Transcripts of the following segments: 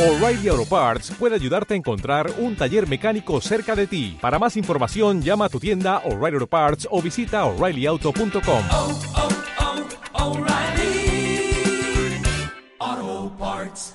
O'Reilly Auto Parts puede ayudarte a encontrar un taller mecánico cerca de ti. Para más información, llama a tu tienda O'Reilly Auto Parts o visita oreillyauto.com. oh, oh, Parts.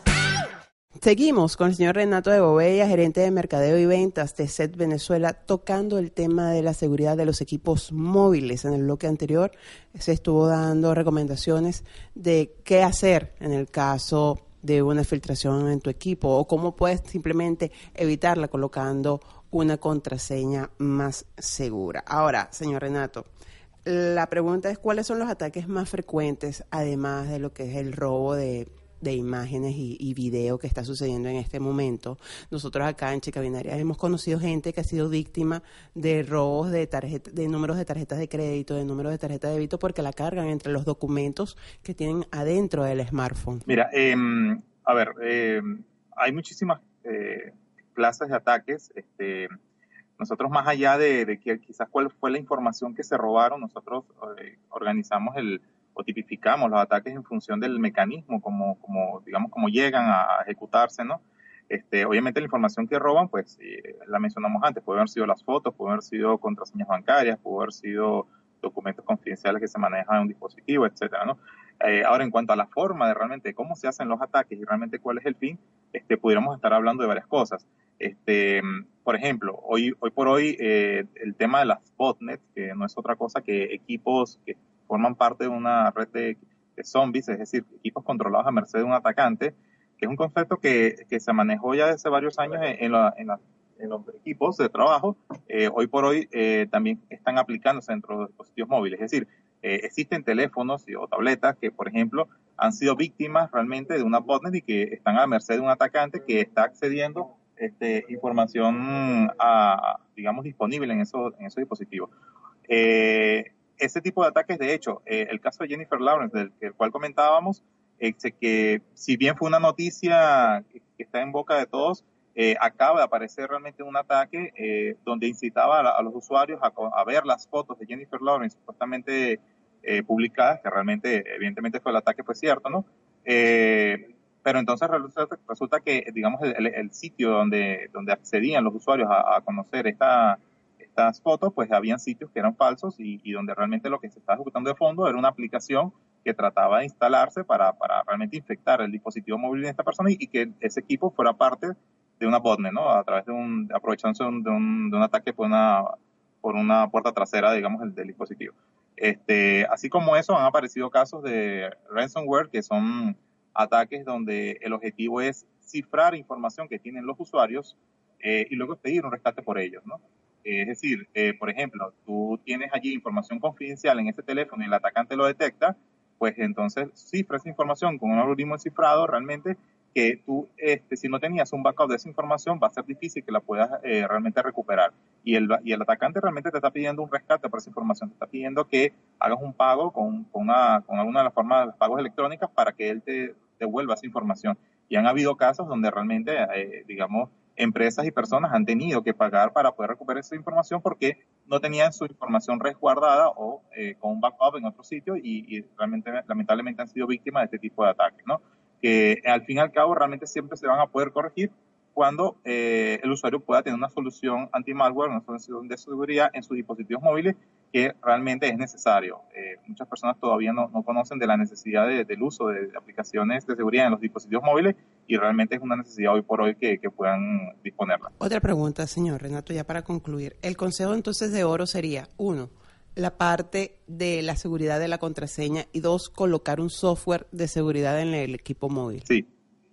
Seguimos con el señor Renato de Bobella, gerente de mercadeo y ventas de SET Venezuela, tocando el tema de la seguridad de los equipos móviles. En el bloque anterior se estuvo dando recomendaciones de qué hacer en el caso de una filtración en tu equipo o cómo puedes simplemente evitarla colocando una contraseña más segura. Ahora, señor Renato, la pregunta es cuáles son los ataques más frecuentes, además de lo que es el robo de, de imágenes y, y, video que está sucediendo en este momento. Nosotros acá en Chica Binaria hemos conocido gente que ha sido víctima de robos de, tarjeta, de números de tarjetas de crédito, de números de tarjeta de débito, porque la cargan entre los documentos que tienen adentro del smartphone. Mira, eh, a ver, eh, hay muchísimas eh, clases de ataques. Este, nosotros más allá de, que quizás cuál fue la información que se robaron, nosotros eh, organizamos el o tipificamos los ataques en función del mecanismo, como, como digamos, como llegan a ejecutarse, ¿no? Este, obviamente la información que roban, pues eh, la mencionamos antes, puede haber sido las fotos, puede haber sido contraseñas bancarias, puede haber sido documentos confidenciales que se manejan en un dispositivo, etcétera, ¿no? Eh, ahora, en cuanto a la forma de realmente cómo se hacen los ataques y realmente cuál es el fin, este, pudiéramos estar hablando de varias cosas. Este, por ejemplo, hoy, hoy por hoy eh, el tema de las botnets, que no es otra cosa que equipos que forman parte de una red de, de, zombies, es decir, equipos controlados a merced de un atacante, que es un concepto que, que se manejó ya desde varios años en, la, en, la, en los equipos de trabajo. Eh, hoy por hoy eh, también están aplicándose dentro de dispositivos móviles, es decir, eh, existen teléfonos o tabletas que, por ejemplo, han sido víctimas realmente de una botnet y que están a merced de un atacante que está accediendo este, información, a, digamos, disponible en esos, en esos dispositivos. Eh, ese tipo de ataques, de hecho, eh, el caso de Jennifer Lawrence, del, del cual comentábamos, eh, que si bien fue una noticia que, está en boca de todos, eh, acaba de aparecer realmente un ataque eh, donde incitaba a, a los usuarios a, a, ver las fotos de Jennifer Lawrence supuestamente eh, publicadas, que realmente, evidentemente fue el ataque, fue cierto, ¿no? pero entonces resulta, resulta, que, digamos, el, el, sitio donde, donde accedían los usuarios a, a conocer esta, estas fotos, pues habían sitios que eran falsos y, y, donde realmente lo que se estaba ejecutando de fondo era una aplicación que trataba de instalarse para, para realmente infectar el dispositivo móvil de esta persona y, y que ese equipo fuera parte de una botnet, ¿no? A través de un, aprovechándose de un, de un, ataque por una, por una puerta trasera, digamos, del, del dispositivo. Este, así como eso, han aparecido casos de ransomware que son ataques donde el objetivo es cifrar información que tienen los usuarios eh, y luego pedir un rescate por ellos, ¿no? Es decir, eh, por ejemplo, tú tienes allí información confidencial en ese teléfono y el atacante lo detecta, pues entonces cifra esa información con un algoritmo cifrado realmente que tú, este, si no tenías un backup de esa información, va a ser difícil que la puedas eh, realmente recuperar. Y el, y el atacante realmente te está pidiendo un rescate por esa información, te está pidiendo que hagas un pago con, con, una, con alguna de las formas de los pagos electrónicas para que él te devuelva esa información. Y han habido casos donde realmente, eh, digamos, empresas y personas han tenido que pagar para poder recuperar esa información porque no tenían su información resguardada o eh, con un backup en otro sitio y, y realmente, lamentablemente, han sido víctimas de este tipo de ataques, ¿no? que al fin y al cabo realmente siempre se van a poder corregir cuando eh, el usuario pueda tener una solución anti-malware, una solución de seguridad en sus dispositivos móviles que realmente es necesario. Eh, muchas personas todavía no, no, conocen de la necesidad de, del uso de, aplicaciones de seguridad en los dispositivos móviles y realmente es una necesidad hoy por hoy que, que puedan disponerla. Otra pregunta, señor Renato, ya para concluir. El consejo entonces de oro sería, uno, la parte de la seguridad de la contraseña y dos, colocar un software de seguridad en el equipo móvil. Sí,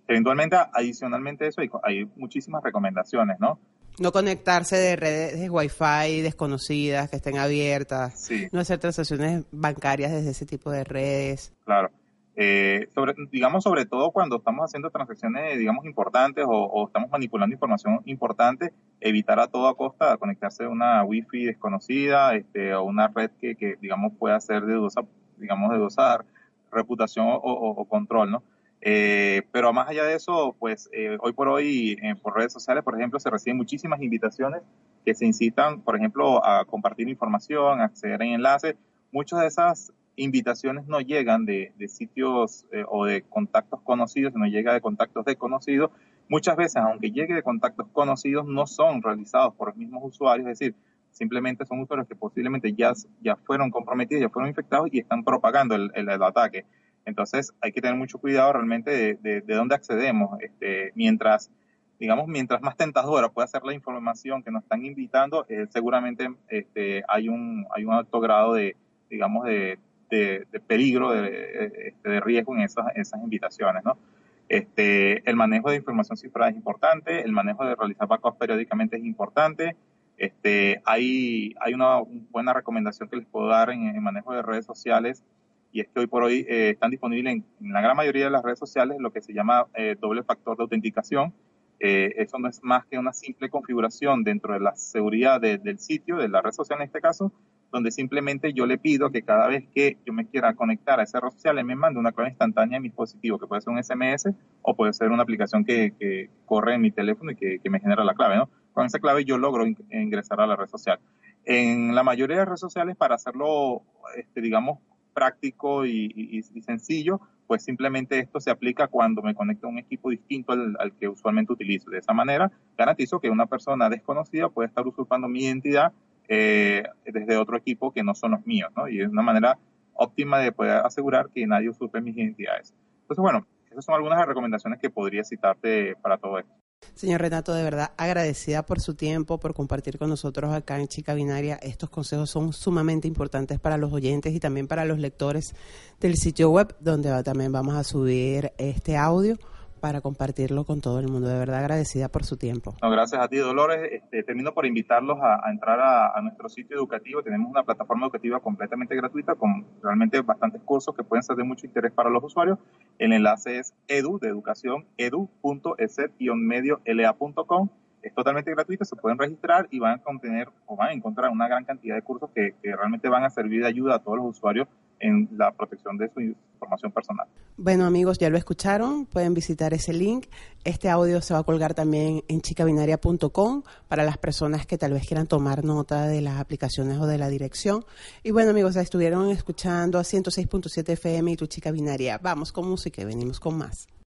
eventualmente, adicionalmente a eso, hay, hay, muchísimas recomendaciones, ¿no? No conectarse de redes de Wi-Fi desconocidas que estén abiertas, sí. no hacer transacciones bancarias desde ese tipo de redes. Claro. Eh, sobre, digamos, sobre todo cuando estamos haciendo transacciones, digamos, importantes o, o, estamos manipulando información importante, evitar a toda costa conectarse a una wifi desconocida, este, o una red que, que, digamos, pueda ser de dudosa, digamos, de dudosa reputación o, o, o control, ¿no? Eh, pero más allá de eso, pues eh, hoy por hoy eh, por redes sociales, por ejemplo, se reciben muchísimas invitaciones que se incitan, por ejemplo, a compartir información, a acceder en enlaces. Muchas de esas invitaciones no llegan de, de sitios eh, o de contactos conocidos, no llega de contactos desconocidos muchas veces, aunque llegue de contactos conocidos, no son realizados por los mismos usuarios, es decir, simplemente son usuarios que posiblemente ya, ya fueron comprometidos, ya fueron infectados y están propagando el, el, ataque. Entonces hay que tener mucho cuidado realmente de, de, de dónde accedemos. Este, mientras, digamos, mientras más tentadora pueda ser la información que nos están invitando, eh, seguramente este, hay, un, hay un alto grado de, digamos, de, de, peligro, este, de, riesgo en esas, esas invitaciones, ¿no? Este, el manejo de información cifrada es importante, el manejo de realizar backups periódicamente es importante. Este, hay, hay una buena recomendación que les puedo dar en el manejo de redes sociales y es que hoy por hoy eh, están disponibles en, la gran mayoría de las redes sociales lo que se llama eh, doble factor de autenticación. Eh, eso no es más que una simple configuración dentro de la seguridad de, del sitio, de la red social en este caso, donde simplemente yo le pido que cada vez que yo me quiera conectar a esa red social, me mande una clave instantánea en mi dispositivo, que puede ser un SMS o puede ser una aplicación que, corre en mi teléfono y que, me genera la clave. Con esa clave yo logro in ingresar a la red social. En la mayoría de redes sociales, para hacerlo, este, digamos, práctico y, sencillo, pues simplemente esto se aplica cuando me conecto a un equipo distinto al, al, que usualmente utilizo. De esa manera, garantizo que una persona desconocida puede estar usurpando mi identidad eh, desde otro equipo que no son los míos, ¿no? Y es una manera óptima de poder asegurar que nadie usurpe mis identidades. Entonces, bueno, esas son algunas recomendaciones que podría citarte para todo esto. Señor Renato, de verdad agradecida por su tiempo, por compartir con nosotros acá en Chica Binaria. Estos consejos son sumamente importantes para los oyentes y también para los lectores del sitio web, donde también vamos a subir este audio para compartirlo con todo el mundo. De verdad agradecida por su tiempo. No, gracias a ti, Dolores. Este, termino por invitarlos a, entrar a, a, nuestro sitio educativo. Tenemos una plataforma educativa completamente gratuita con realmente bastantes cursos que pueden ser de mucho interés para los usuarios. El enlace es edu, de educación, edu.eset-medio-la.com. Es totalmente gratuito, se pueden registrar y van a contener o van a encontrar una gran cantidad de cursos que, realmente van a servir de ayuda a todos los usuarios en la protección de su información personal. Bueno amigos, ya lo escucharon, pueden visitar ese link. Este audio se va a colgar también en chicabinaria.com para las personas que tal vez quieran tomar nota de las aplicaciones o de la dirección. Y bueno amigos, estuvieron escuchando a 106.7 FM y tu chica binaria. Vamos con música y venimos con más.